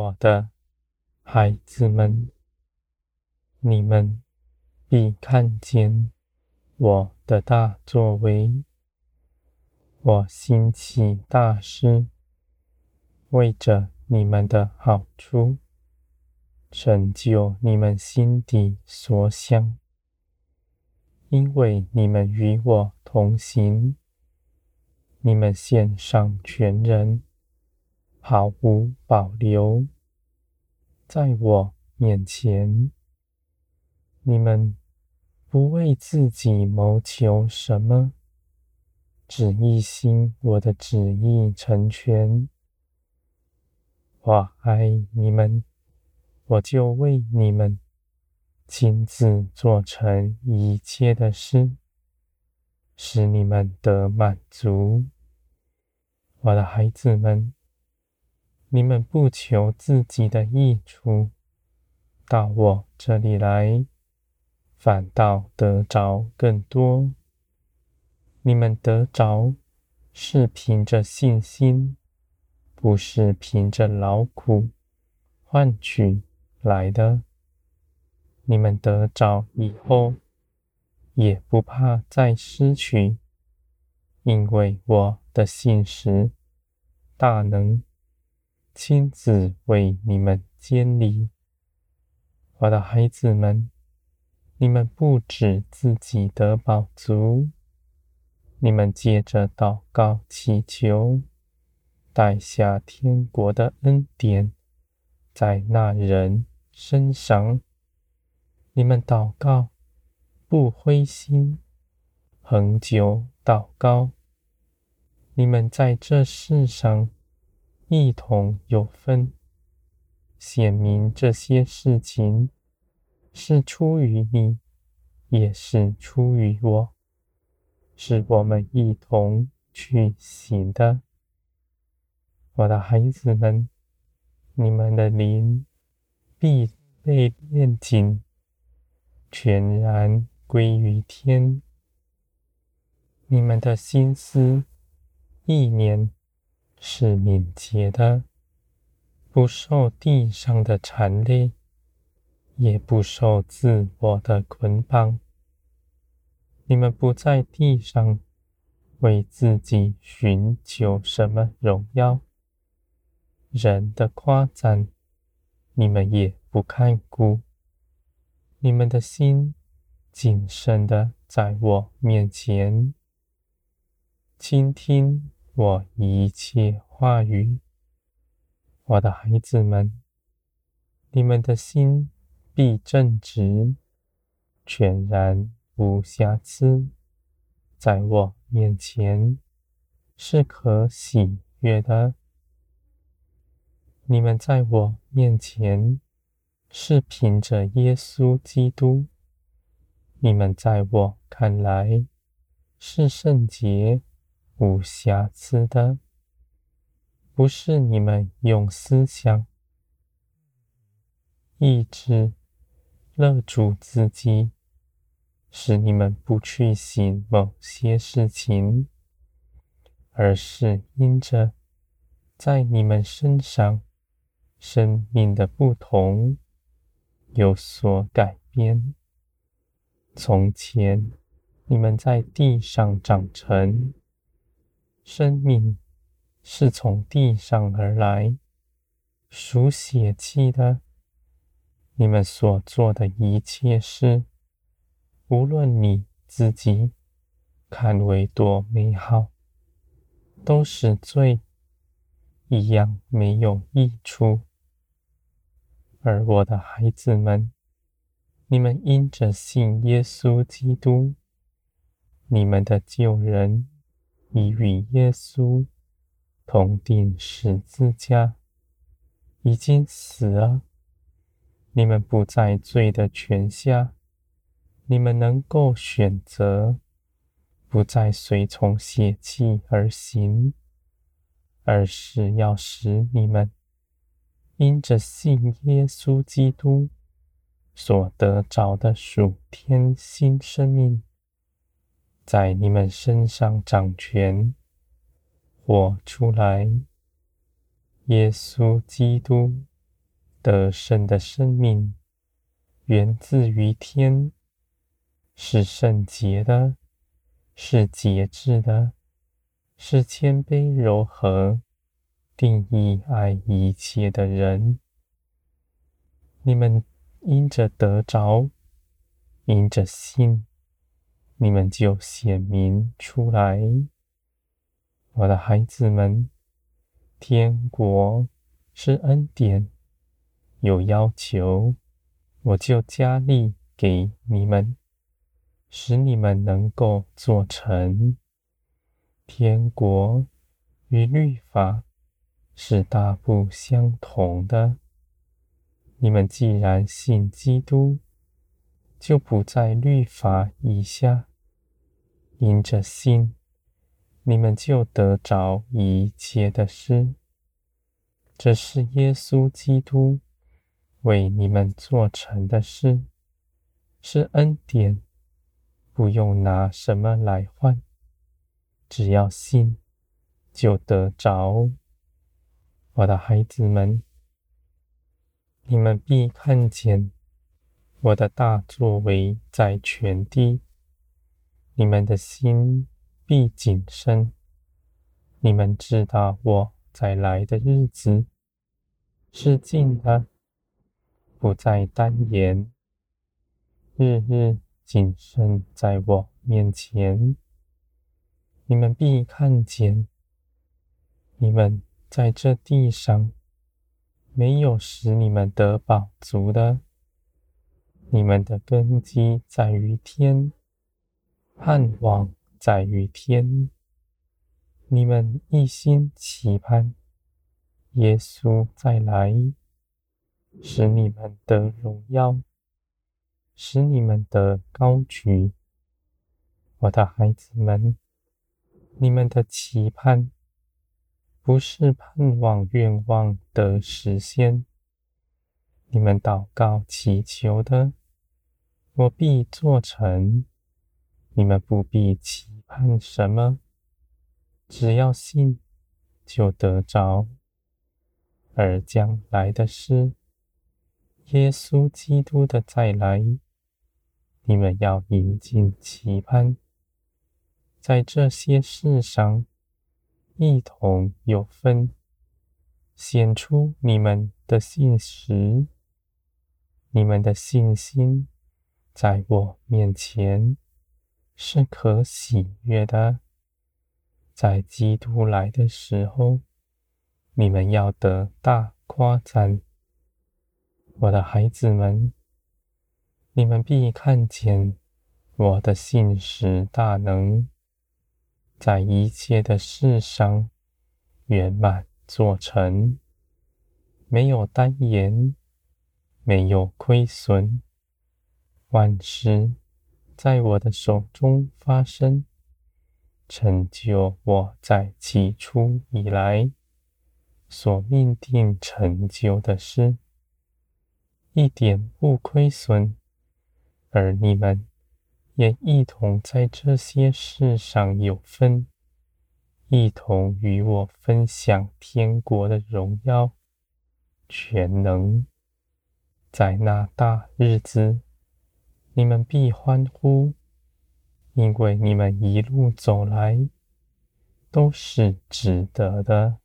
我的孩子们，你们必看见我的大作为。我兴起大师，为着你们的好处，成就你们心底所想，因为你们与我同行，你们献上全人，毫无保留，在我面前，你们不为自己谋求什么。只一心我的旨意成全。我爱你们，我就为你们亲自做成一切的事，使你们得满足。我的孩子们，你们不求自己的益处，到我这里来，反倒得着更多。你们得着，是凭着信心，不是凭着劳苦换取来的。你们得着以后，也不怕再失去，因为我的信实大能亲自为你们监理。我的孩子们，你们不止自己得饱足。你们借着祷告祈求，带下天国的恩典，在那人身上。你们祷告不灰心，恒久祷告。你们在这世上一同有分，显明这些事情是出于你，也是出于我。是我们一同去行的，我的孩子们，你们的灵必被炼净，全然归于天。你们的心思意念是敏捷的，不受地上的缠累，也不受自我的捆绑。你们不在地上为自己寻求什么荣耀，人的夸赞，你们也不看顾。你们的心谨慎的在我面前，倾听我一切话语。我的孩子们，你们的心必正直，全然。无瑕疵，在我面前是可喜悦的。你们在我面前是凭着耶稣基督，你们在我看来是圣洁无瑕疵的，不是你们用思想、意志勒住自己。使你们不去行某些事情，而是因着在你们身上生命的不同有所改变。从前你们在地上长成，生命是从地上而来，属血气的。你们所做的一切事。无论你自己看为多美好，都是罪，一样没有益处。而我的孩子们，你们因着信耶稣基督，你们的旧人已与耶稣同钉十字架，已经死了。你们不在罪的权下。你们能够选择不再随从血气而行，而是要使你们因着信耶稣基督所得着的属天新生命，在你们身上掌权，活出来。耶稣基督得胜的生命源自于天，是圣洁的，是节制的，是谦卑柔和、定义爱一切的人。你们因着得着，因着信，你们就显明出来。我的孩子们，天国是恩典。有要求，我就加力给你们，使你们能够做成。天国与律法是大不相同的。你们既然信基督，就不在律法以下。因着信，你们就得着一切的事。这是耶稣基督。为你们做成的事是恩典，不用拿什么来换，只要信就得着。我的孩子们，你们必看见我的大作为在全地，你们的心必谨慎。你们知道我在来的日子是近的。不再单言，日日谨慎在我面前。你们必看见，你们在这地上没有使你们得饱足的。你们的根基在于天，盼望在于天。你们一心期盼耶稣再来。使你们得荣耀，使你们得高举，我的孩子们，你们的期盼不是盼望愿望的实现。你们祷告祈求的，我必做成。你们不必期盼什么，只要信，就得着。而将来的事。耶稣基督的再来，你们要引进期盼，在这些事上一同有分，显出你们的信实，你们的信心在我面前是可喜悦的。在基督来的时候，你们要得大夸赞。我的孩子们，你们必看见我的信使大能，在一切的事上圆满做成，没有单言，没有亏损，万事在我的手中发生，成就我在起初以来所命定成就的事。一点不亏损，而你们也一同在这些事上有分，一同与我分享天国的荣耀、全能。在那大日子，你们必欢呼，因为你们一路走来都是值得的。